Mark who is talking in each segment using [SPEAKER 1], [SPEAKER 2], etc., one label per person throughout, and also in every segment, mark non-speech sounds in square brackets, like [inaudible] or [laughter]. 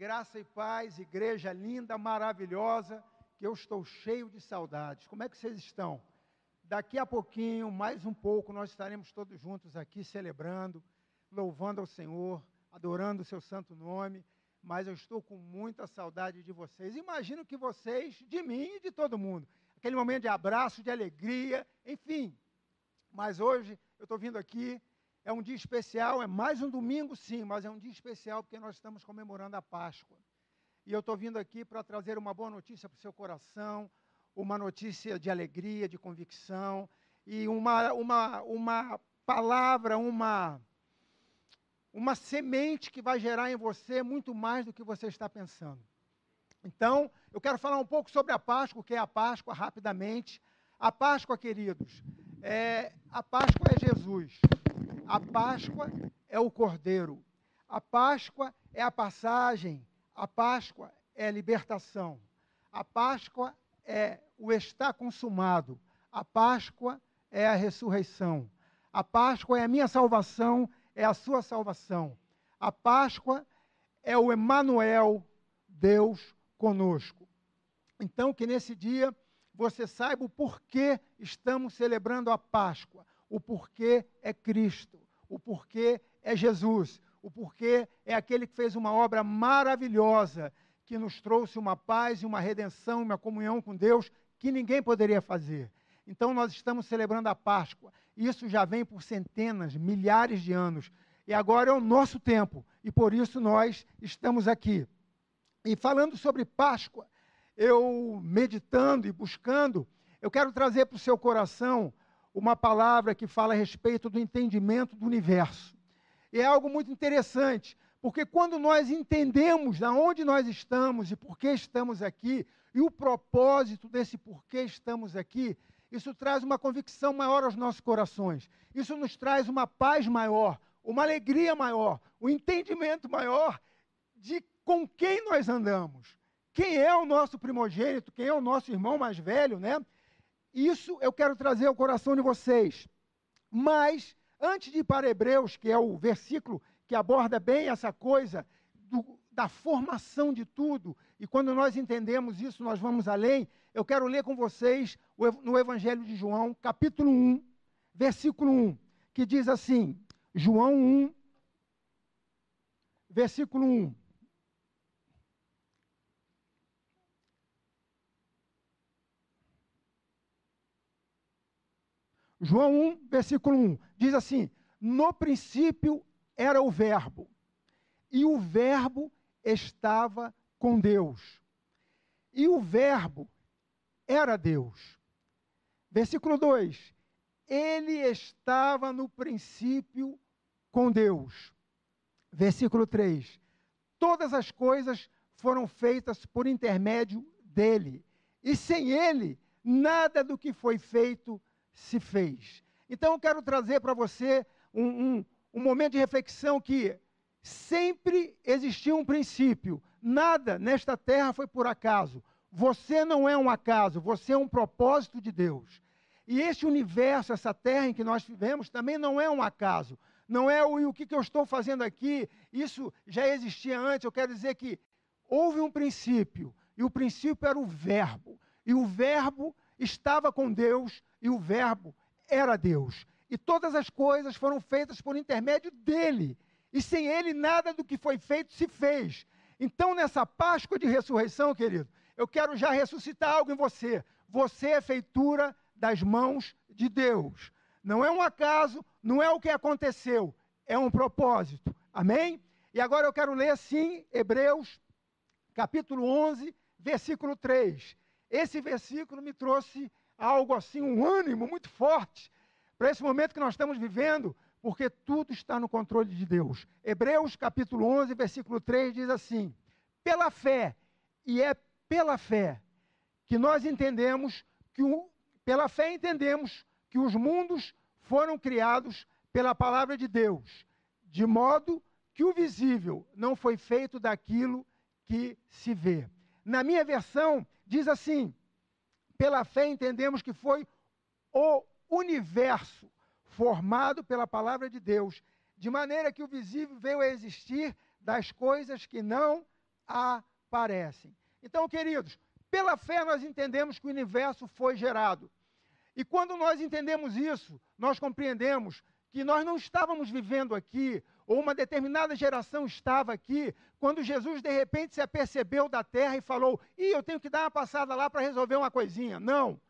[SPEAKER 1] Graça e paz, igreja linda, maravilhosa, que eu estou cheio de saudades. Como é que vocês estão? Daqui a pouquinho, mais um pouco, nós estaremos todos juntos aqui celebrando, louvando ao Senhor, adorando o seu santo nome, mas eu estou com muita saudade de vocês. Imagino que vocês, de mim e de todo mundo. Aquele momento de abraço, de alegria, enfim. Mas hoje eu estou vindo aqui é um dia especial, é mais um domingo, sim, mas é um dia especial porque nós estamos comemorando a Páscoa. E eu estou vindo aqui para trazer uma boa notícia para o seu coração, uma notícia de alegria, de convicção, e uma, uma, uma palavra, uma, uma semente que vai gerar em você muito mais do que você está pensando. Então, eu quero falar um pouco sobre a Páscoa, o que é a Páscoa, rapidamente. A Páscoa, queridos, é, a Páscoa é Jesus. A Páscoa é o Cordeiro. A Páscoa é a passagem. A Páscoa é a libertação. A Páscoa é o está consumado. A Páscoa é a ressurreição. A Páscoa é a minha salvação, é a sua salvação. A Páscoa é o Emanuel, Deus conosco. Então, que nesse dia você saiba o porquê estamos celebrando a Páscoa. O porquê é Cristo o porquê é Jesus, o porquê é aquele que fez uma obra maravilhosa, que nos trouxe uma paz e uma redenção, uma comunhão com Deus que ninguém poderia fazer. Então nós estamos celebrando a Páscoa. Isso já vem por centenas, milhares de anos. E agora é o nosso tempo. E por isso nós estamos aqui. E falando sobre Páscoa, eu meditando e buscando, eu quero trazer para o seu coração uma palavra que fala a respeito do entendimento do universo. E é algo muito interessante, porque quando nós entendemos de onde nós estamos e por que estamos aqui, e o propósito desse porquê estamos aqui, isso traz uma convicção maior aos nossos corações. Isso nos traz uma paz maior, uma alegria maior, um entendimento maior de com quem nós andamos. Quem é o nosso primogênito, quem é o nosso irmão mais velho, né? Isso eu quero trazer ao coração de vocês. Mas, antes de ir para Hebreus, que é o versículo que aborda bem essa coisa do, da formação de tudo, e quando nós entendemos isso, nós vamos além, eu quero ler com vocês no Evangelho de João, capítulo 1, versículo 1, que diz assim: João 1, versículo 1. João 1, versículo 1, diz assim: No princípio era o Verbo, e o Verbo estava com Deus, e o Verbo era Deus. Versículo 2: Ele estava no princípio com Deus. Versículo 3: Todas as coisas foram feitas por intermédio dele, e sem ele, nada do que foi feito se fez. Então eu quero trazer para você um, um, um momento de reflexão que sempre existiu um princípio. Nada nesta terra foi por acaso. Você não é um acaso, você é um propósito de Deus. E este universo, essa terra em que nós vivemos, também não é um acaso. Não é o, o que, que eu estou fazendo aqui, isso já existia antes. Eu quero dizer que houve um princípio, e o princípio era o Verbo. E o Verbo estava com Deus, e o Verbo era Deus. E todas as coisas foram feitas por intermédio dele. E sem ele, nada do que foi feito se fez. Então, nessa Páscoa de ressurreição, querido, eu quero já ressuscitar algo em você. Você é feitura das mãos de Deus. Não é um acaso, não é o que aconteceu, é um propósito. Amém? E agora eu quero ler assim, Hebreus, capítulo 11, versículo 3. Esse versículo me trouxe algo assim, um ânimo muito forte para esse momento que nós estamos vivendo, porque tudo está no controle de Deus. Hebreus capítulo 11, versículo 3 diz assim: Pela fé, e é pela fé que nós entendemos que o, pela fé entendemos que os mundos foram criados pela palavra de Deus, de modo que o visível não foi feito daquilo que se vê. Na minha versão diz assim: pela fé entendemos que foi o universo formado pela palavra de Deus, de maneira que o visível veio a existir das coisas que não aparecem. Então, queridos, pela fé nós entendemos que o universo foi gerado. E quando nós entendemos isso, nós compreendemos que nós não estávamos vivendo aqui, ou uma determinada geração estava aqui, quando Jesus de repente se apercebeu da terra e falou: Ih, eu tenho que dar uma passada lá para resolver uma coisinha. Não.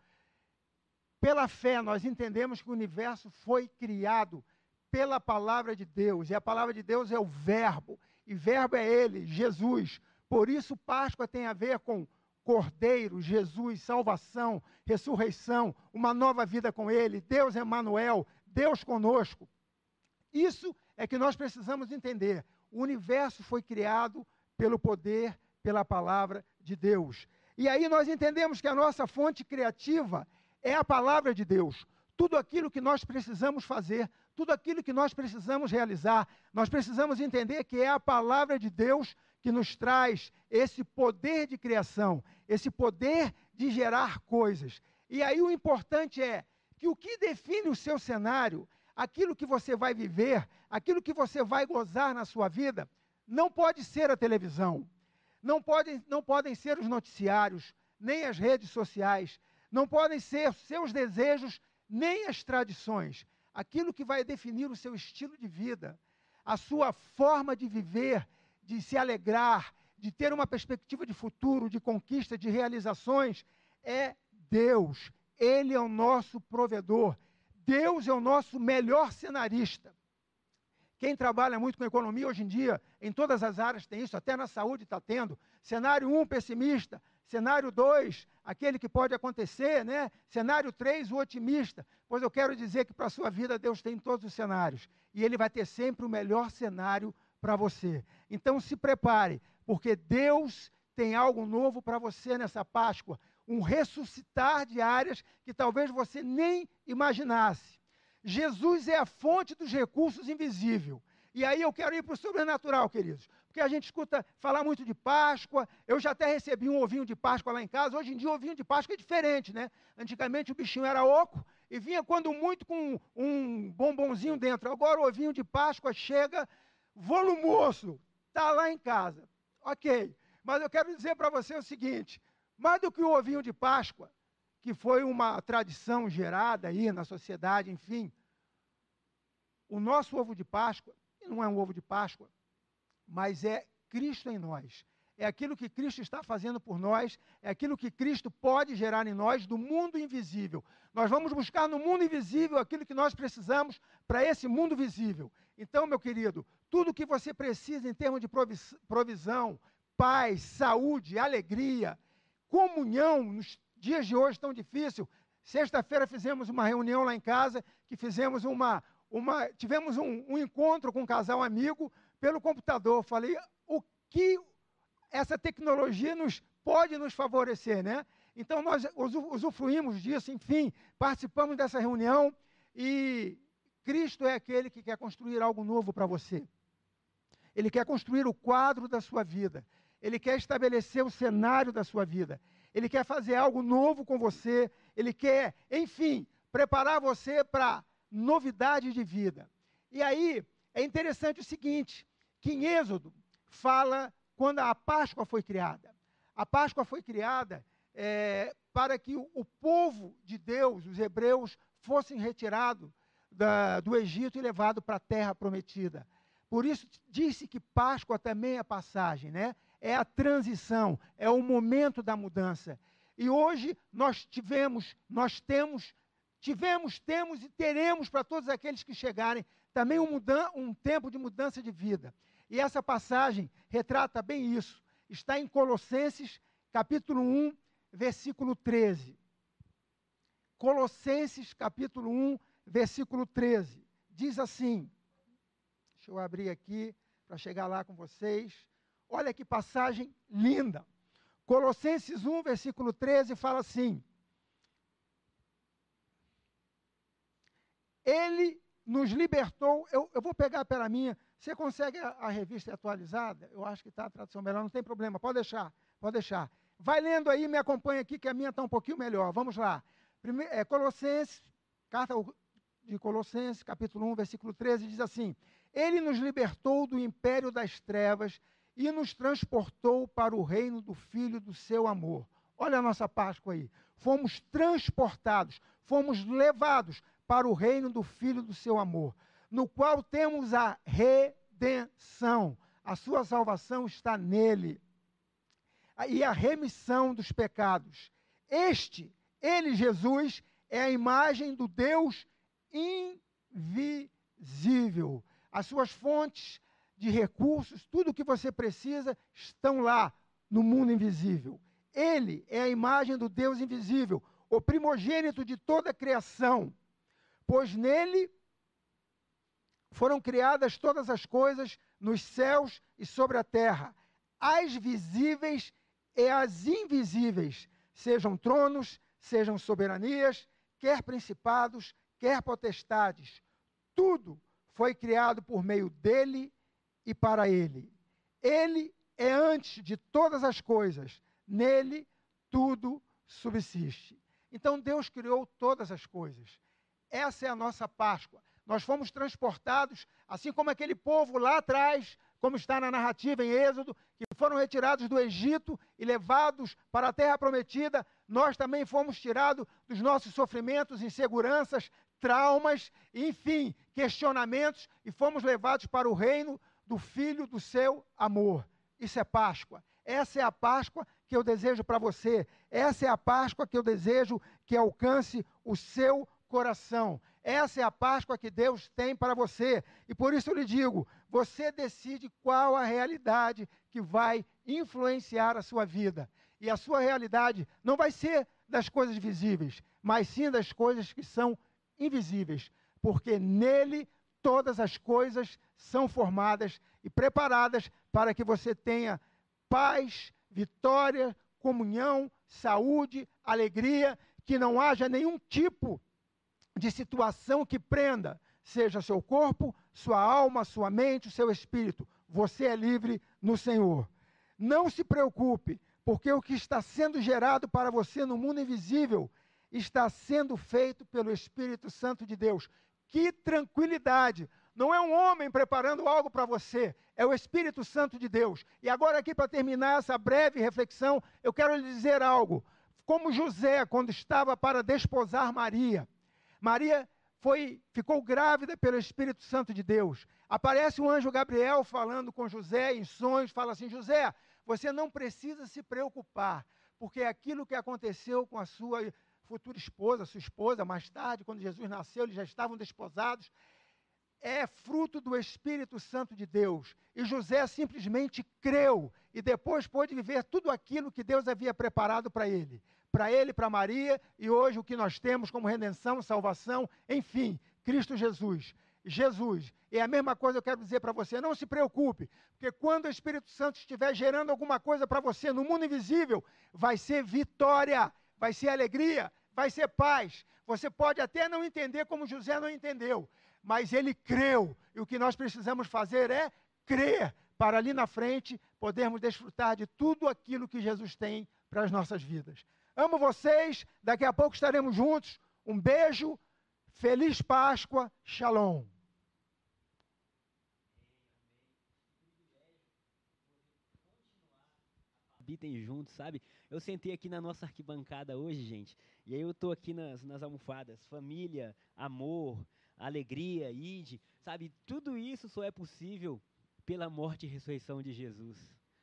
[SPEAKER 1] Pela fé, nós entendemos que o universo foi criado pela palavra de Deus, e a palavra de Deus é o Verbo, e Verbo é Ele, Jesus. Por isso, Páscoa tem a ver com Cordeiro, Jesus, salvação, ressurreição, uma nova vida com Ele, Deus Emmanuel, Deus conosco. Isso é que nós precisamos entender. O universo foi criado pelo poder, pela palavra de Deus. E aí nós entendemos que a nossa fonte criativa é a palavra de Deus. Tudo aquilo que nós precisamos fazer, tudo aquilo que nós precisamos realizar, nós precisamos entender que é a palavra de Deus que nos traz esse poder de criação, esse poder de gerar coisas. E aí o importante é que o que define o seu cenário, aquilo que você vai viver, aquilo que você vai gozar na sua vida, não pode ser a televisão, não podem, não podem ser os noticiários, nem as redes sociais, não podem ser seus desejos, nem as tradições. Aquilo que vai definir o seu estilo de vida, a sua forma de viver, de se alegrar, de ter uma perspectiva de futuro, de conquista, de realizações, é Deus. Ele é o nosso provedor. Deus é o nosso melhor cenarista. Quem trabalha muito com economia hoje em dia, em todas as áreas tem isso, até na saúde está tendo. Cenário 1, um, pessimista. Cenário 2, aquele que pode acontecer, né? Cenário 3, o otimista. Pois eu quero dizer que para a sua vida Deus tem todos os cenários. E Ele vai ter sempre o melhor cenário para você. Então se prepare, porque Deus tem algo novo para você nessa Páscoa, um ressuscitar de áreas que talvez você nem imaginasse. Jesus é a fonte dos recursos invisíveis. E aí eu quero ir para o sobrenatural, queridos. Porque a gente escuta falar muito de Páscoa. Eu já até recebi um ovinho de Páscoa lá em casa. Hoje em dia o ovinho de Páscoa é diferente, né? Antigamente o bichinho era oco e vinha quando muito com um bombonzinho dentro. Agora o ovinho de Páscoa chega volumoso, está lá em casa. Ok, mas eu quero dizer para você o seguinte: mais do que o ovinho de Páscoa, que foi uma tradição gerada aí na sociedade, enfim, o nosso ovo de Páscoa, não é um ovo de Páscoa, mas é Cristo em nós. É aquilo que Cristo está fazendo por nós, é aquilo que Cristo pode gerar em nós do mundo invisível. Nós vamos buscar no mundo invisível aquilo que nós precisamos para esse mundo visível. Então, meu querido, tudo que você precisa em termos de provisão, paz, saúde, alegria, comunhão, nos dias de hoje tão difícil. Sexta-feira fizemos uma reunião lá em casa, que fizemos uma, uma tivemos um, um encontro com um casal amigo pelo computador. Falei, o que essa tecnologia nos pode nos favorecer, né? Então nós usufruímos disso, enfim, participamos dessa reunião e Cristo é aquele que quer construir algo novo para você. Ele quer construir o quadro da sua vida. Ele quer estabelecer o cenário da sua vida. Ele quer fazer algo novo com você. Ele quer, enfim, preparar você para novidade de vida. E aí é interessante o seguinte: que em Êxodo fala quando a Páscoa foi criada. A Páscoa foi criada é, para que o, o, povo de Deus, os hebreus, fossem retirados do Egito e levados para a terra prometida. Por isso disse que Páscoa também é passagem, né? É a transição, é o momento da mudança. E hoje nós tivemos, nós temos, tivemos, temos e teremos para todos aqueles que chegarem também um, mudan um tempo de mudança de vida. E essa passagem retrata bem isso. Está em Colossenses, capítulo 1, versículo 13. Colossenses, capítulo 1, versículo 13. Diz assim: Deixa eu abrir aqui para chegar lá com vocês. Olha que passagem linda. Colossenses 1, versículo 13 fala assim: Ele nos libertou. Eu, eu vou pegar pela minha. Você consegue a, a revista atualizada? Eu acho que está a tradução melhor, não tem problema, pode deixar, pode deixar. Vai lendo aí, me acompanha aqui, que a minha está um pouquinho melhor. Vamos lá. É, Colossenses, carta de Colossenses, capítulo 1, versículo 13, diz assim: ele nos libertou do império das trevas e nos transportou para o reino do Filho do seu amor. Olha a nossa Páscoa aí. Fomos transportados, fomos levados para o reino do Filho do seu amor, no qual temos a redenção. A sua salvação está nele. E a remissão dos pecados. Este, ele, Jesus, é a imagem do Deus invisível. As suas fontes de recursos, tudo o que você precisa, estão lá no mundo invisível. Ele é a imagem do Deus invisível, o primogênito de toda a criação, pois nele foram criadas todas as coisas nos céus e sobre a terra, as visíveis e as invisíveis, sejam tronos, sejam soberanias, quer principados, quer potestades. Tudo foi criado por meio dele e para ele. Ele é antes de todas as coisas, nele tudo subsiste. Então Deus criou todas as coisas. Essa é a nossa Páscoa. Nós fomos transportados, assim como aquele povo lá atrás, como está na narrativa em Êxodo, que foram retirados do Egito e levados para a terra prometida, nós também fomos tirados dos nossos sofrimentos, inseguranças, traumas, enfim, questionamentos e fomos levados para o reino do Filho do seu amor. Isso é Páscoa. Essa é a Páscoa que eu desejo para você. Essa é a Páscoa que eu desejo que alcance o seu coração. Essa é a Páscoa que Deus tem para você. E por isso eu lhe digo: você decide qual a realidade que vai influenciar a sua vida. E a sua realidade não vai ser das coisas visíveis, mas sim das coisas que são invisíveis, porque nele todas as coisas são formadas e preparadas para que você tenha paz, vitória, comunhão, saúde, alegria, que não haja nenhum tipo de situação que prenda, seja seu corpo, sua alma, sua mente, seu espírito. Você é livre no Senhor. Não se preocupe, porque o que está sendo gerado para você no mundo invisível está sendo feito pelo Espírito Santo de Deus. Que tranquilidade! Não é um homem preparando algo para você, é o Espírito Santo de Deus. E agora, aqui, para terminar essa breve reflexão, eu quero lhe dizer algo. Como José, quando estava para desposar Maria, Maria foi, ficou grávida pelo Espírito Santo de Deus. Aparece o anjo Gabriel falando com José em sonhos, fala assim: José, você não precisa se preocupar, porque aquilo que aconteceu com a sua futura esposa, sua esposa, mais tarde, quando Jesus nasceu, eles já estavam desposados, é fruto do Espírito Santo de Deus. E José simplesmente creu e depois pôde viver tudo aquilo que Deus havia preparado para ele. Para ele, para Maria e hoje o que nós temos como redenção, salvação, enfim, Cristo Jesus. Jesus. E a mesma coisa eu quero dizer para você, não se preocupe, porque quando o Espírito Santo estiver gerando alguma coisa para você no mundo invisível, vai ser vitória, vai ser alegria, vai ser paz. Você pode até não entender como José não entendeu, mas ele creu. E o que nós precisamos fazer é crer para ali na frente podermos desfrutar de tudo aquilo que Jesus tem para as nossas vidas. Amo vocês, daqui a pouco estaremos juntos. Um beijo, feliz Páscoa, Shalom.
[SPEAKER 2] Habitem juntos, sabe? Eu sentei aqui na nossa arquibancada hoje, gente, e aí eu tô aqui nas, nas almofadas, família, amor, alegria, ide, sabe? Tudo isso só é possível pela morte e ressurreição de Jesus.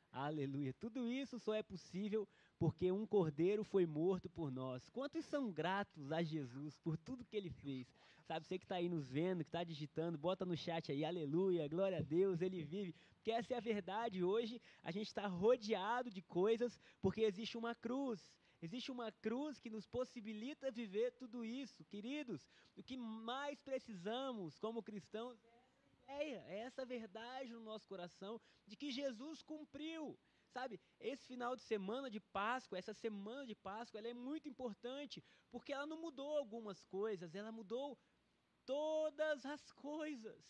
[SPEAKER 2] Aleluia. Tudo isso só é possível porque um cordeiro foi morto por nós. Quantos são gratos a Jesus por tudo que ele fez? Sabe, você que está aí nos vendo, que está digitando, bota no chat aí, aleluia, glória a Deus, ele vive. Porque essa é a verdade. Hoje a gente está rodeado de coisas porque existe uma cruz. Existe uma cruz que nos possibilita viver tudo isso. Queridos, o que mais precisamos como cristãos é essa ideia, é essa verdade no nosso coração de que Jesus cumpriu. Sabe, esse final de semana de Páscoa, essa semana de Páscoa, ela é muito importante, porque ela não mudou algumas coisas, ela mudou todas as coisas.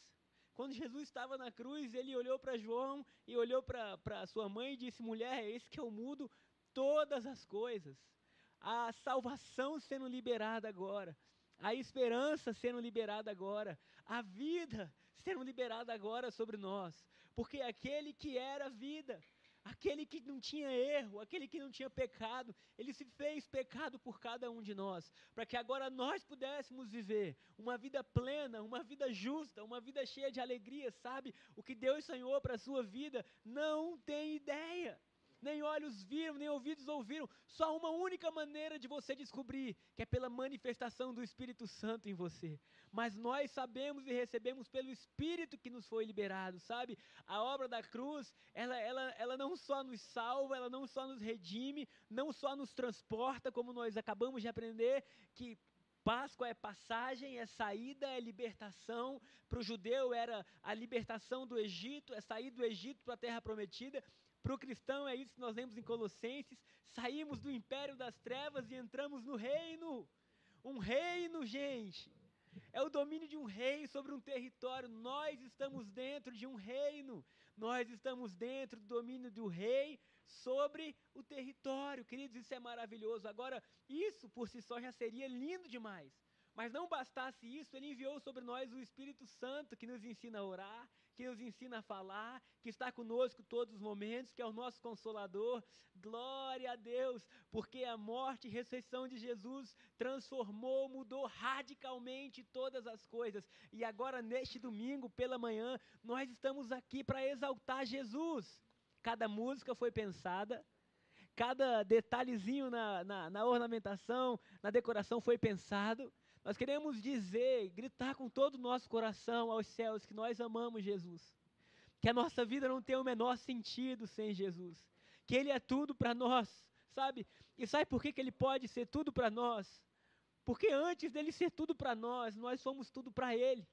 [SPEAKER 2] Quando Jesus estava na cruz, ele olhou para João e olhou para sua mãe e disse: Mulher, é esse que eu mudo todas as coisas. A salvação sendo liberada agora, a esperança sendo liberada agora, a vida sendo liberada agora sobre nós. porque aquele que era vida, aquele que não tinha erro, aquele que não tinha pecado, ele se fez pecado por cada um de nós, para que agora nós pudéssemos viver uma vida plena, uma vida justa, uma vida cheia de alegria, sabe? O que Deus sonhou para a sua vida, não tem ideia nem olhos viram, nem ouvidos ouviram. Só uma única maneira de você descobrir, que é pela manifestação do Espírito Santo em você. Mas nós sabemos e recebemos pelo Espírito que nos foi liberado, sabe? A obra da cruz, ela, ela, ela não só nos salva, ela não só nos redime, não só nos transporta, como nós acabamos de aprender, que Páscoa é passagem, é saída, é libertação. Para o judeu era a libertação do Egito, é sair do Egito para a terra prometida. Para o cristão é isso que nós lemos em Colossenses: saímos do império das trevas e entramos no reino. Um reino, gente. É o domínio de um rei sobre um território. Nós estamos dentro de um reino. Nós estamos dentro do domínio do rei sobre o território. Queridos, isso é maravilhoso. Agora, isso por si só já seria lindo demais. Mas não bastasse isso, ele enviou sobre nós o Espírito Santo que nos ensina a orar, que nos ensina a falar, que está conosco todos os momentos, que é o nosso consolador. Glória a Deus, porque a morte e ressurreição de Jesus transformou, mudou radicalmente todas as coisas. E agora, neste domingo, pela manhã, nós estamos aqui para exaltar Jesus. Cada música foi pensada, cada detalhezinho na, na, na ornamentação, na decoração foi pensado. Nós queremos dizer, gritar com todo o nosso coração aos céus que nós amamos Jesus. Que a nossa vida não tem o menor sentido sem Jesus. Que Ele é tudo para nós, sabe? E sabe por que, que Ele pode ser tudo para nós? Porque antes dele ser tudo para nós, nós somos tudo para Ele.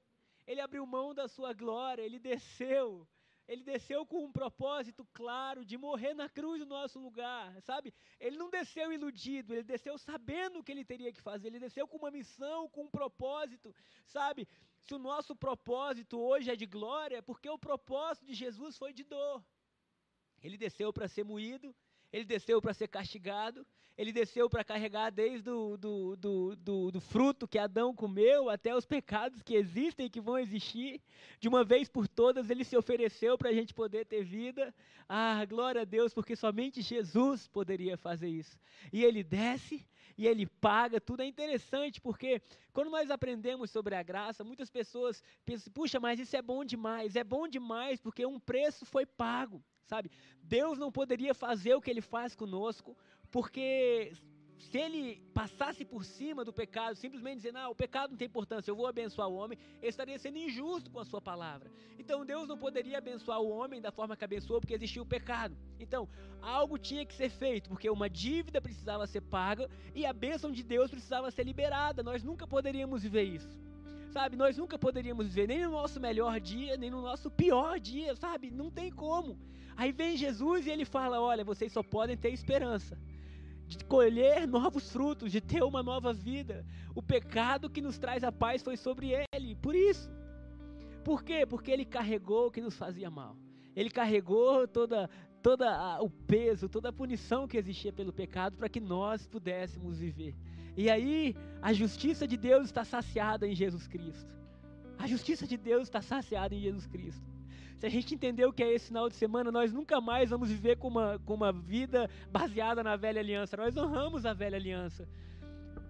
[SPEAKER 2] Ele abriu mão da sua glória, Ele desceu, ele desceu com um propósito claro de morrer na cruz no nosso lugar, sabe? Ele não desceu iludido, ele desceu sabendo o que ele teria que fazer, ele desceu com uma missão, com um propósito, sabe? Se o nosso propósito hoje é de glória, é porque o propósito de Jesus foi de dor. Ele desceu para ser moído, ele desceu para ser castigado, ele desceu para carregar desde o do, do, do, do, fruto que Adão comeu até os pecados que existem e que vão existir. De uma vez por todas, ele se ofereceu para a gente poder ter vida. Ah, glória a Deus, porque somente Jesus poderia fazer isso. E ele desce e ele paga, tudo é interessante, porque quando nós aprendemos sobre a graça, muitas pessoas pensam, puxa, mas isso é bom demais, é bom demais porque um preço foi pago sabe? Deus não poderia fazer o que ele faz conosco, porque se ele passasse por cima do pecado, simplesmente dizendo, ah, o pecado não tem importância, eu vou abençoar o homem, ele estaria sendo injusto com a sua palavra. Então Deus não poderia abençoar o homem da forma que abençoou, porque existia o pecado. Então, algo tinha que ser feito, porque uma dívida precisava ser paga e a bênção de Deus precisava ser liberada. Nós nunca poderíamos viver isso. Sabe, nós nunca poderíamos viver nem no nosso melhor dia, nem no nosso pior dia, sabe? Não tem como. Aí vem Jesus e ele fala: Olha, vocês só podem ter esperança de colher novos frutos, de ter uma nova vida. O pecado que nos traz a paz foi sobre ele. Por isso. Por quê? Porque ele carregou o que nos fazia mal. Ele carregou toda a, o peso, toda a punição que existia pelo pecado para que nós pudéssemos viver. E aí, a justiça de Deus está saciada em Jesus Cristo. A justiça de Deus está saciada em Jesus Cristo. Se a gente entender o que é esse final de semana, nós nunca mais vamos viver com uma, com uma vida baseada na velha aliança. Nós honramos a velha aliança.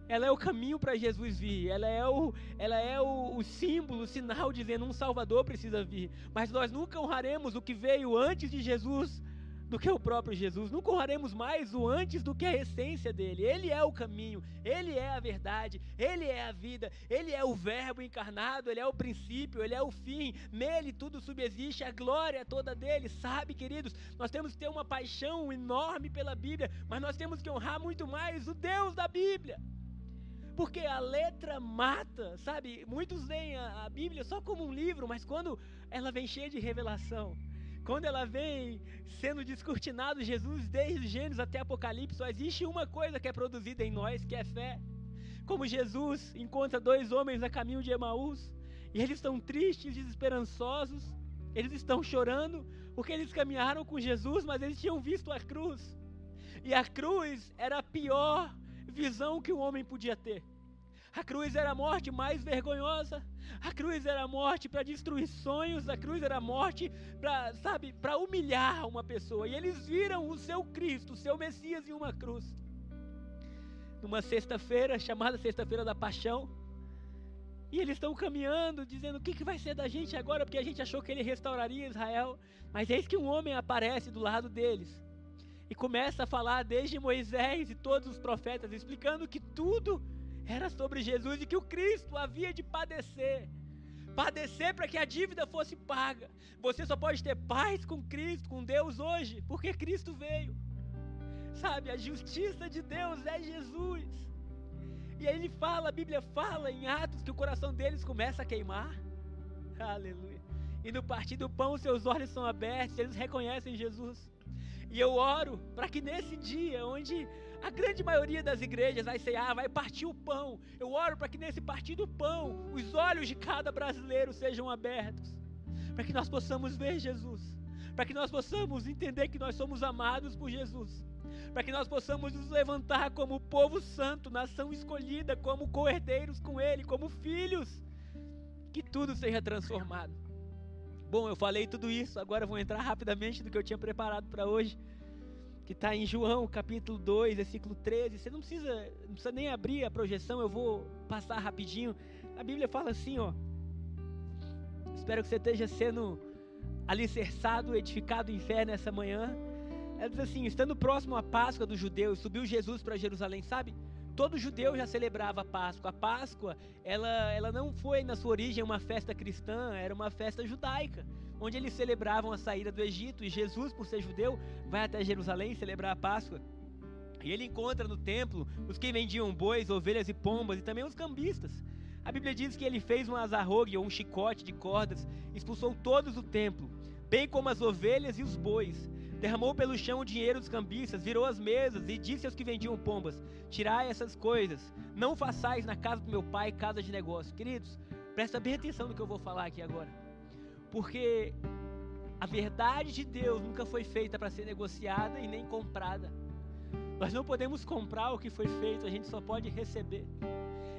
[SPEAKER 2] Ela é o caminho para Jesus vir. Ela é, o, ela é o, o símbolo, o sinal dizendo um Salvador precisa vir. Mas nós nunca honraremos o que veio antes de Jesus do que o próprio Jesus. Nunca honraremos mais o antes do que a essência dele. Ele é o caminho, ele é a verdade, ele é a vida, ele é o Verbo encarnado, ele é o princípio, ele é o fim. Nele tudo subsiste, a glória toda dele. Sabe, queridos, nós temos que ter uma paixão enorme pela Bíblia, mas nós temos que honrar muito mais o Deus da Bíblia. Porque a letra mata, sabe? Muitos leem a, a Bíblia só como um livro, mas quando ela vem cheia de revelação, quando ela vem sendo descortinado Jesus desde Gênesis até Apocalipse, só existe uma coisa que é produzida em nós, que é fé. Como Jesus encontra dois homens a caminho de Emaús, e eles estão tristes, desesperançosos, eles estão chorando, porque eles caminharam com Jesus, mas eles tinham visto a cruz. E a cruz era a pior visão que o homem podia ter. A cruz era a morte mais vergonhosa. A cruz era a morte para destruir sonhos. A cruz era a morte para, sabe, para humilhar uma pessoa. E eles viram o seu Cristo, o seu Messias em uma cruz. Numa sexta-feira, chamada Sexta-feira da Paixão. E eles estão caminhando, dizendo: O que, que vai ser da gente agora? Porque a gente achou que ele restauraria Israel. Mas eis que um homem aparece do lado deles e começa a falar desde Moisés e todos os profetas, explicando que tudo era sobre Jesus e que o Cristo havia de padecer. Padecer para que a dívida fosse paga. Você só pode ter paz com Cristo, com Deus hoje, porque Cristo veio. Sabe, a justiça de Deus é Jesus. E aí ele fala, a Bíblia fala em Atos que o coração deles começa a queimar. Aleluia. E no partir do pão, seus olhos são abertos, eles reconhecem Jesus. E eu oro para que nesse dia, onde a grande maioria das igrejas vai cear, vai partir o pão. Eu oro para que nesse partir do pão, os olhos de cada brasileiro sejam abertos. Para que nós possamos ver Jesus. Para que nós possamos entender que nós somos amados por Jesus. Para que nós possamos nos levantar como povo santo, nação escolhida, como coerdeiros com Ele, como filhos. Que tudo seja transformado. Bom, eu falei tudo isso, agora vou entrar rapidamente no que eu tinha preparado para hoje que está em João capítulo 2, versículo 13. Você não precisa, não precisa nem abrir a projeção, eu vou passar rapidinho. A Bíblia fala assim, ó. Espero que você esteja sendo alicerçado, edificado em fé nessa manhã. Ela diz assim: estando próximo à Páscoa dos judeus, subiu Jesus para Jerusalém, sabe? Todo judeu já celebrava a Páscoa. A Páscoa, ela, ela não foi na sua origem uma festa cristã, era uma festa judaica onde eles celebravam a saída do Egito, e Jesus, por ser judeu, vai até Jerusalém celebrar a Páscoa. E ele encontra no templo os que vendiam bois, ovelhas e pombas, e também os cambistas. A Bíblia diz que ele fez um azarrogue, ou um chicote de cordas, expulsou todos do templo, bem como as ovelhas e os bois. Derramou pelo chão o dinheiro dos cambistas, virou as mesas e disse aos que vendiam pombas: Tirai essas coisas, não façais na casa do meu pai casa de negócio. Queridos, presta bem atenção no que eu vou falar aqui agora. Porque a verdade de Deus nunca foi feita para ser negociada e nem comprada. Nós não podemos comprar o que foi feito, a gente só pode receber.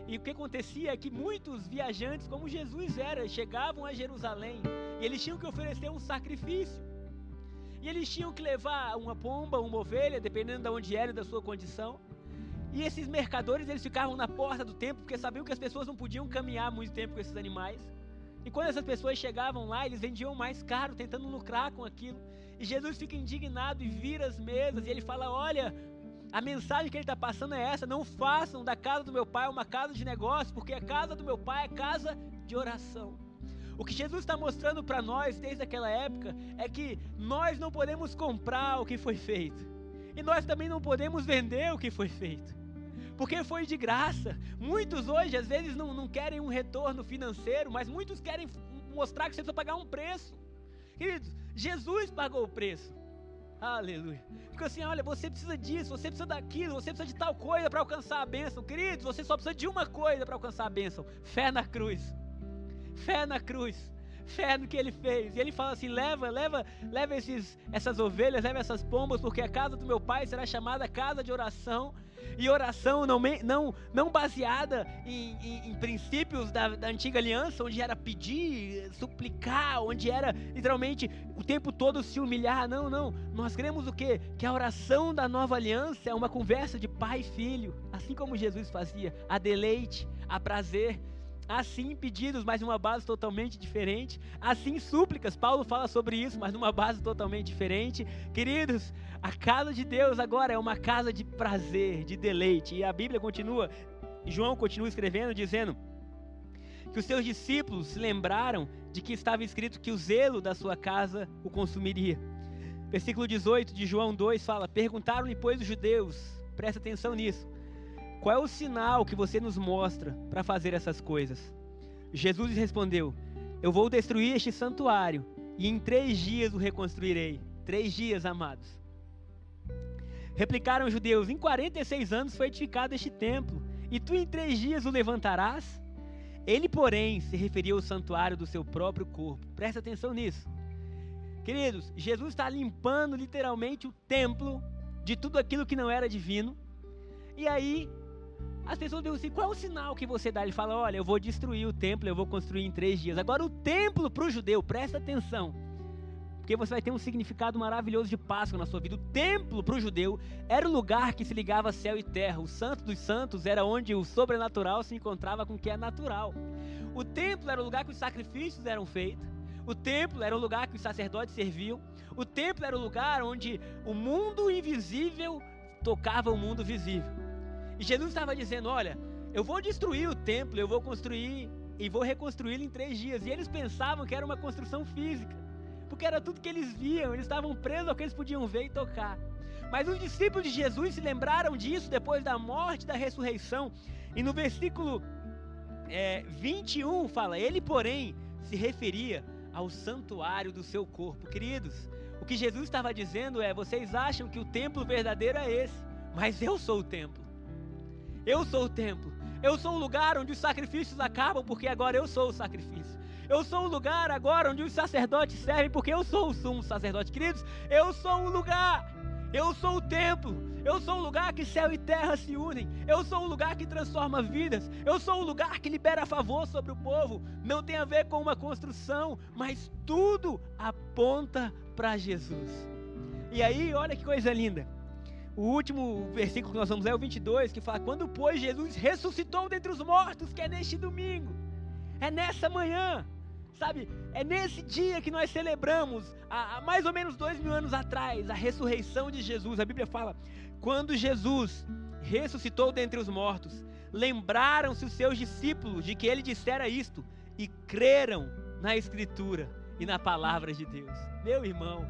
[SPEAKER 2] E o que acontecia é que muitos viajantes, como Jesus era, chegavam a Jerusalém e eles tinham que oferecer um sacrifício. E eles tinham que levar uma pomba, uma ovelha, dependendo de onde era e da sua condição. E esses mercadores, eles ficavam na porta do templo porque sabiam que as pessoas não podiam caminhar muito tempo com esses animais. E quando essas pessoas chegavam lá, eles vendiam mais caro, tentando lucrar com aquilo. E Jesus fica indignado e vira as mesas e ele fala: Olha, a mensagem que ele está passando é essa: não façam da casa do meu pai uma casa de negócio, porque a casa do meu pai é casa de oração. O que Jesus está mostrando para nós desde aquela época é que nós não podemos comprar o que foi feito, e nós também não podemos vender o que foi feito porque foi de graça. Muitos hoje, às vezes, não, não querem um retorno financeiro, mas muitos querem mostrar que você precisa pagar um preço. Queridos, Jesus pagou o preço. Aleluia. Fica assim, olha, você precisa disso, você precisa daquilo, você precisa de tal coisa para alcançar a bênção. Queridos, você só precisa de uma coisa para alcançar a bênção: fé na cruz. Fé na cruz fé no que ele fez. E ele fala assim: leva, leva, leva esses, essas ovelhas, leva essas pombas, porque a casa do meu pai será chamada casa de oração. E oração não, não, não baseada em, em, em princípios da, da, antiga aliança, onde era pedir, suplicar, onde era literalmente o tempo todo se humilhar. Não, não. Nós cremos o quê? Que a oração da nova aliança é uma conversa de pai e filho, assim como Jesus fazia, a deleite, a prazer. Assim, pedidos, mas numa base totalmente diferente. Assim, súplicas. Paulo fala sobre isso, mas numa base totalmente diferente. Queridos, a casa de Deus agora é uma casa de prazer, de deleite. E a Bíblia continua, João continua escrevendo, dizendo que os seus discípulos se lembraram de que estava escrito que o zelo da sua casa o consumiria. Versículo 18 de João 2 fala: Perguntaram-lhe, pois, os judeus, presta atenção nisso qual é o sinal que você nos mostra para fazer essas coisas? Jesus respondeu: Eu vou destruir este santuário e em três dias o reconstruirei. Três dias, amados. Replicaram os judeus: Em 46 anos foi edificado este templo, e tu em três dias o levantarás? Ele, porém, se referia ao santuário do seu próprio corpo. Presta atenção nisso. Queridos, Jesus está limpando literalmente o templo de tudo aquilo que não era divino. E aí, As pessoas perguntam assim: qual é o sinal que você dá? Ele fala: olha, eu vou destruir o templo, eu vou construir em três dias. Agora, o templo para o judeu, presta atenção, porque você vai ter um significado maravilhoso de Páscoa na sua vida. O templo para o judeu era o lugar que se ligava céu e terra. O santo dos santos era onde o sobrenatural se encontrava com o que é natural. O templo era o lugar que os sacrifícios eram feitos. O templo era o lugar que os sacerdotes serviam. O templo era o lugar onde o mundo invisível tocava o mundo visível. E Jesus estava dizendo: Olha, eu vou destruir o templo, eu vou construir e vou reconstruí-lo em três dias. E eles pensavam que era uma construção física, porque era tudo que eles viam, eles estavam presos ao que eles podiam ver e tocar. Mas os discípulos de Jesus se lembraram disso depois da morte da ressurreição. E no versículo é, 21 fala: Ele, porém, se referia ao santuário do seu corpo. Queridos, o que Jesus estava dizendo é: vocês acham que o templo verdadeiro é esse, mas eu sou o templo. Eu sou o templo. Eu sou o lugar onde os sacrifícios acabam, porque agora eu sou o sacrifício. Eu sou o lugar agora onde os sacerdotes servem, porque eu sou o sumo sacerdote. Queridos, eu sou o lugar. Eu sou o templo. Eu sou o lugar que céu e terra se unem. Eu sou o lugar que transforma vidas. Eu sou o lugar que libera favor sobre o povo. Não tem a ver com uma construção, mas tudo aponta para Jesus. E aí, olha que coisa linda. O último versículo que nós vamos ler é o 22, que fala: Quando, pois, Jesus ressuscitou dentre os mortos, que é neste domingo, é nessa manhã, sabe? É nesse dia que nós celebramos, há, há mais ou menos dois mil anos atrás, a ressurreição de Jesus. A Bíblia fala: Quando Jesus ressuscitou dentre os mortos, lembraram-se os seus discípulos de que ele dissera isto e creram na Escritura e na palavra de Deus. Meu irmão,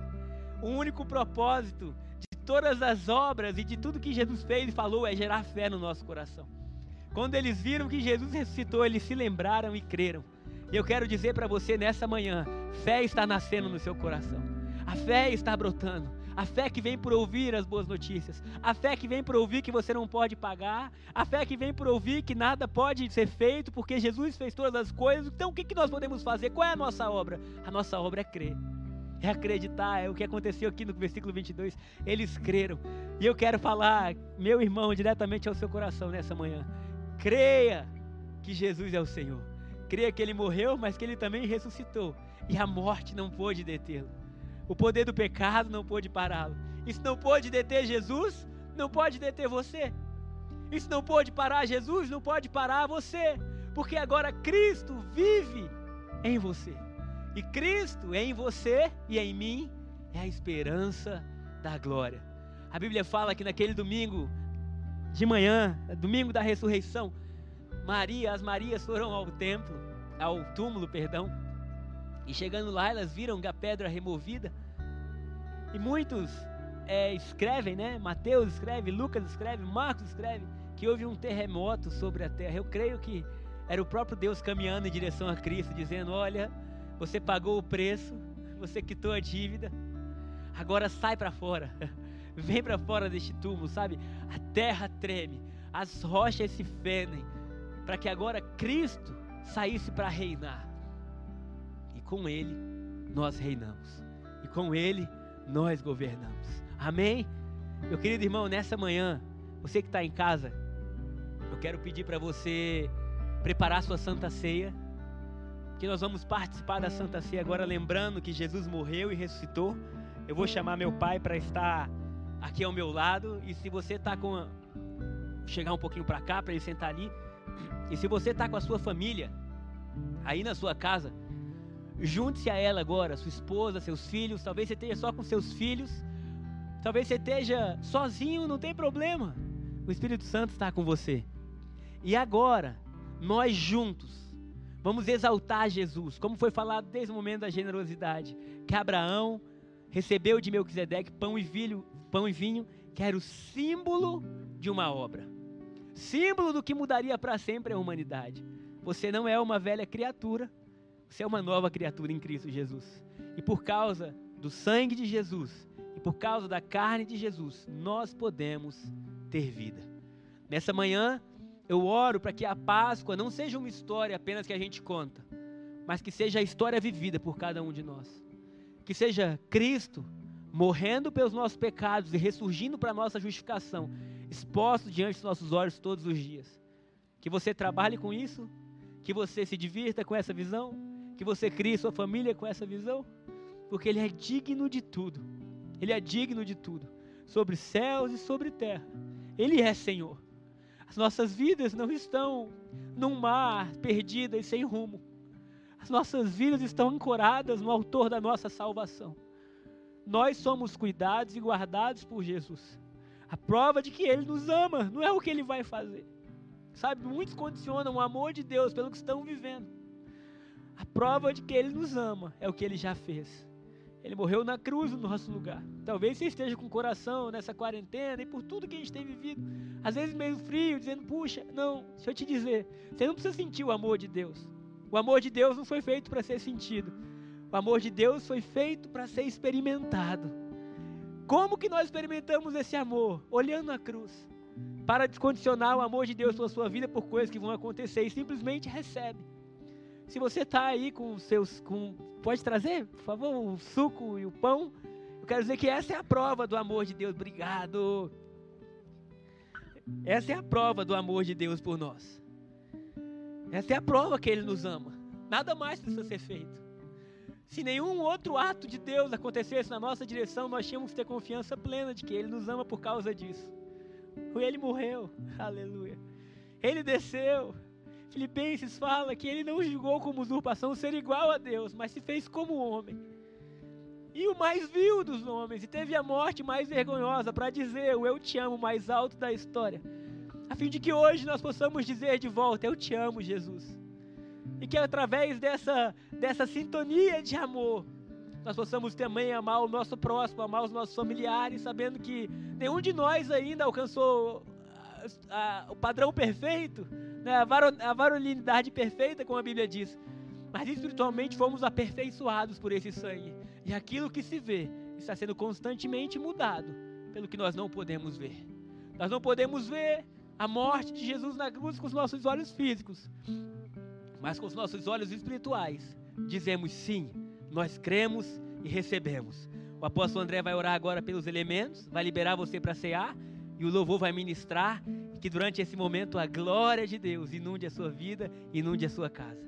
[SPEAKER 2] o único propósito todas as obras e de tudo que Jesus fez e falou é gerar fé no nosso coração. Quando eles viram que Jesus ressuscitou, eles se lembraram e creram. E eu quero dizer para você nessa manhã: fé está nascendo no seu coração, a fé está brotando. A fé que vem por ouvir as boas notícias. A fé que vem por ouvir que você não pode pagar. A fé que vem por ouvir que nada pode ser feito porque Jesus fez todas as coisas. Então o que, nós podemos fazer? Qual é a nossa obra? A nossa obra é crer é acreditar, é o que aconteceu aqui no versículo 22. Eles creram. E eu quero falar, meu irmão, diretamente ao seu coração nessa manhã. Creia que Jesus é o Senhor. Creia que ele morreu, mas que ele também ressuscitou. E a morte não pôde detê-lo. O poder do pecado não pôde pará-lo. Isso não pôde deter Jesus, não pode deter você. Isso não pode parar Jesus, não pode parar você. Porque agora Cristo vive em você. E Cristo em você e em mim é a esperança da glória. A Bíblia fala que naquele domingo de manhã, domingo da ressurreição, Maria, as Marias foram ao templo, ao túmulo, perdão, e chegando lá elas viram a pedra removida. E muitos é, escrevem, né? Mateus escreve, Lucas escreve, Marcos escreve que houve um terremoto sobre a terra. Eu creio que era o próprio Deus caminhando em direção a Cristo, dizendo: Olha, você pagou o preço, você quitou a dívida. Agora sai para fora. [laughs] Vem para fora deste túmulo, sabe? A terra treme, as rochas se fendem, para que agora Cristo saísse para reinar. E com ele nós reinamos. E com ele nós governamos. Amém? Meu querido irmão, nessa manhã, você que está em casa, eu quero pedir para você preparar sua santa ceia que nós vamos participar da Santa Ceia agora, lembrando que Jesus morreu e ressuscitou. Eu vou chamar meu pai para estar aqui ao meu lado. E se você está com. Chegar um pouquinho para cá, para ele sentar ali. E se você está com a sua família, aí na sua casa, junte-se a ela agora, sua esposa, seus filhos. Talvez você esteja só com seus filhos. Talvez você esteja sozinho, não tem problema. O Espírito Santo está com você. E agora, nós juntos, Vamos exaltar Jesus, como foi falado desde o momento da generosidade, que Abraão recebeu de Melquisedeque pão e vinho, pão e vinho, que era o símbolo de uma obra. Símbolo do que mudaria para sempre a humanidade. Você não é uma velha criatura, você é uma nova criatura em Cristo Jesus. E por causa do sangue de Jesus e por causa da carne de Jesus, nós podemos ter vida. Nessa manhã, eu oro para que a Páscoa não seja uma história apenas que a gente conta, mas que seja a história vivida por cada um de nós. Que seja Cristo morrendo pelos nossos pecados e ressurgindo para a nossa justificação expostos diante dos nossos olhos todos os dias. Que você trabalhe com isso, que você se divirta com essa visão, que você crie sua família com essa visão, porque Ele é digno de tudo. Ele é digno de tudo, sobre céus e sobre terra. Ele é Senhor. As nossas vidas não estão num mar perdidas e sem rumo. As nossas vidas estão ancoradas no autor da nossa salvação. Nós somos cuidados e guardados por Jesus. A prova de que Ele nos ama não é o que Ele vai fazer. Sabe, muitos condicionam o amor de Deus pelo que estão vivendo. A prova de que Ele nos ama é o que Ele já fez. Ele morreu na cruz no nosso lugar. Talvez você esteja com o coração nessa quarentena e por tudo que a gente tem vivido, às vezes meio frio, dizendo: puxa, não, deixa eu te dizer, você não precisa sentir o amor de Deus. O amor de Deus não foi feito para ser sentido. O amor de Deus foi feito para ser experimentado. Como que nós experimentamos esse amor? Olhando a cruz. Para descondicionar o amor de Deus pela sua vida por coisas que vão acontecer e simplesmente recebe. Se você está aí com seus. Com, pode trazer, por favor, o suco e o pão. Eu quero dizer que essa é a prova do amor de Deus. Obrigado. Essa é a prova do amor de Deus por nós. Essa é a prova que Ele nos ama. Nada mais precisa ser feito. Se nenhum outro ato de Deus acontecesse na nossa direção, nós tínhamos que ter confiança plena de que Ele nos ama por causa disso. Ele morreu, aleluia. Ele desceu, Filipenses fala que ele não julgou como usurpação ser igual a Deus, mas se fez como homem. E o mais vil dos homens, e teve a morte mais vergonhosa para dizer o eu te amo mais alto da história. A fim de que hoje nós possamos dizer de volta: Eu te amo, Jesus. E que através dessa, dessa sintonia de amor, nós possamos também amar o nosso próximo, amar os nossos familiares, sabendo que nenhum de nós ainda alcançou a, a, o padrão perfeito, né, a, varo, a varonilidade perfeita, como a Bíblia diz. Mas espiritualmente fomos aperfeiçoados por esse sangue. E aquilo que se vê está sendo constantemente mudado pelo que nós não podemos ver. Nós não podemos ver a morte de Jesus na cruz com os nossos olhos físicos, mas com os nossos olhos espirituais. Dizemos sim, nós cremos e recebemos. O apóstolo André vai orar agora pelos elementos, vai liberar você para cear e o louvor vai ministrar que durante esse momento a glória de Deus inunde a sua vida, inunde a sua casa.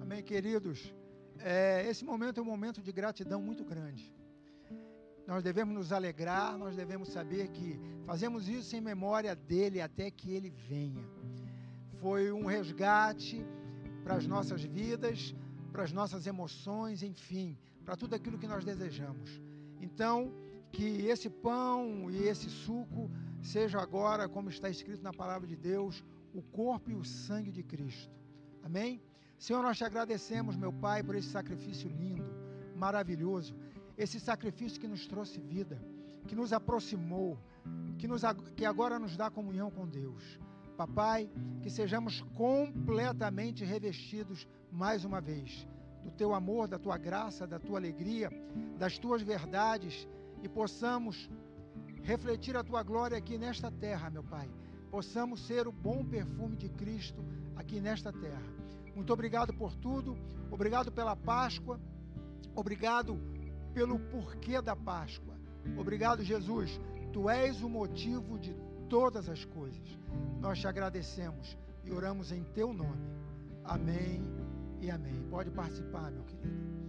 [SPEAKER 1] Amém, queridos. É, esse momento é um momento de gratidão muito grande. Nós devemos nos alegrar, nós devemos saber que fazemos isso em memória dele até que ele venha. Foi um resgate para as nossas vidas, para as nossas emoções, enfim, para tudo aquilo que nós desejamos. Então, que esse pão e esse suco seja agora, como está escrito na palavra de Deus, o corpo e o sangue de Cristo. Amém? Senhor, nós te agradecemos, meu Pai, por esse sacrifício lindo, maravilhoso, esse sacrifício que nos trouxe vida, que nos aproximou, que, nos, que agora nos dá comunhão com Deus. Papai, que sejamos completamente revestidos mais uma vez do teu amor, da tua graça, da tua alegria, das tuas verdades e possamos refletir a tua glória aqui nesta terra, meu Pai. Possamos ser o bom perfume de Cristo aqui nesta terra. Muito obrigado por tudo, obrigado pela Páscoa, obrigado pelo porquê da Páscoa. Obrigado, Jesus. Tu és o motivo de todas as coisas. Nós te agradecemos e oramos em teu nome. Amém e amém. Pode participar, meu querido.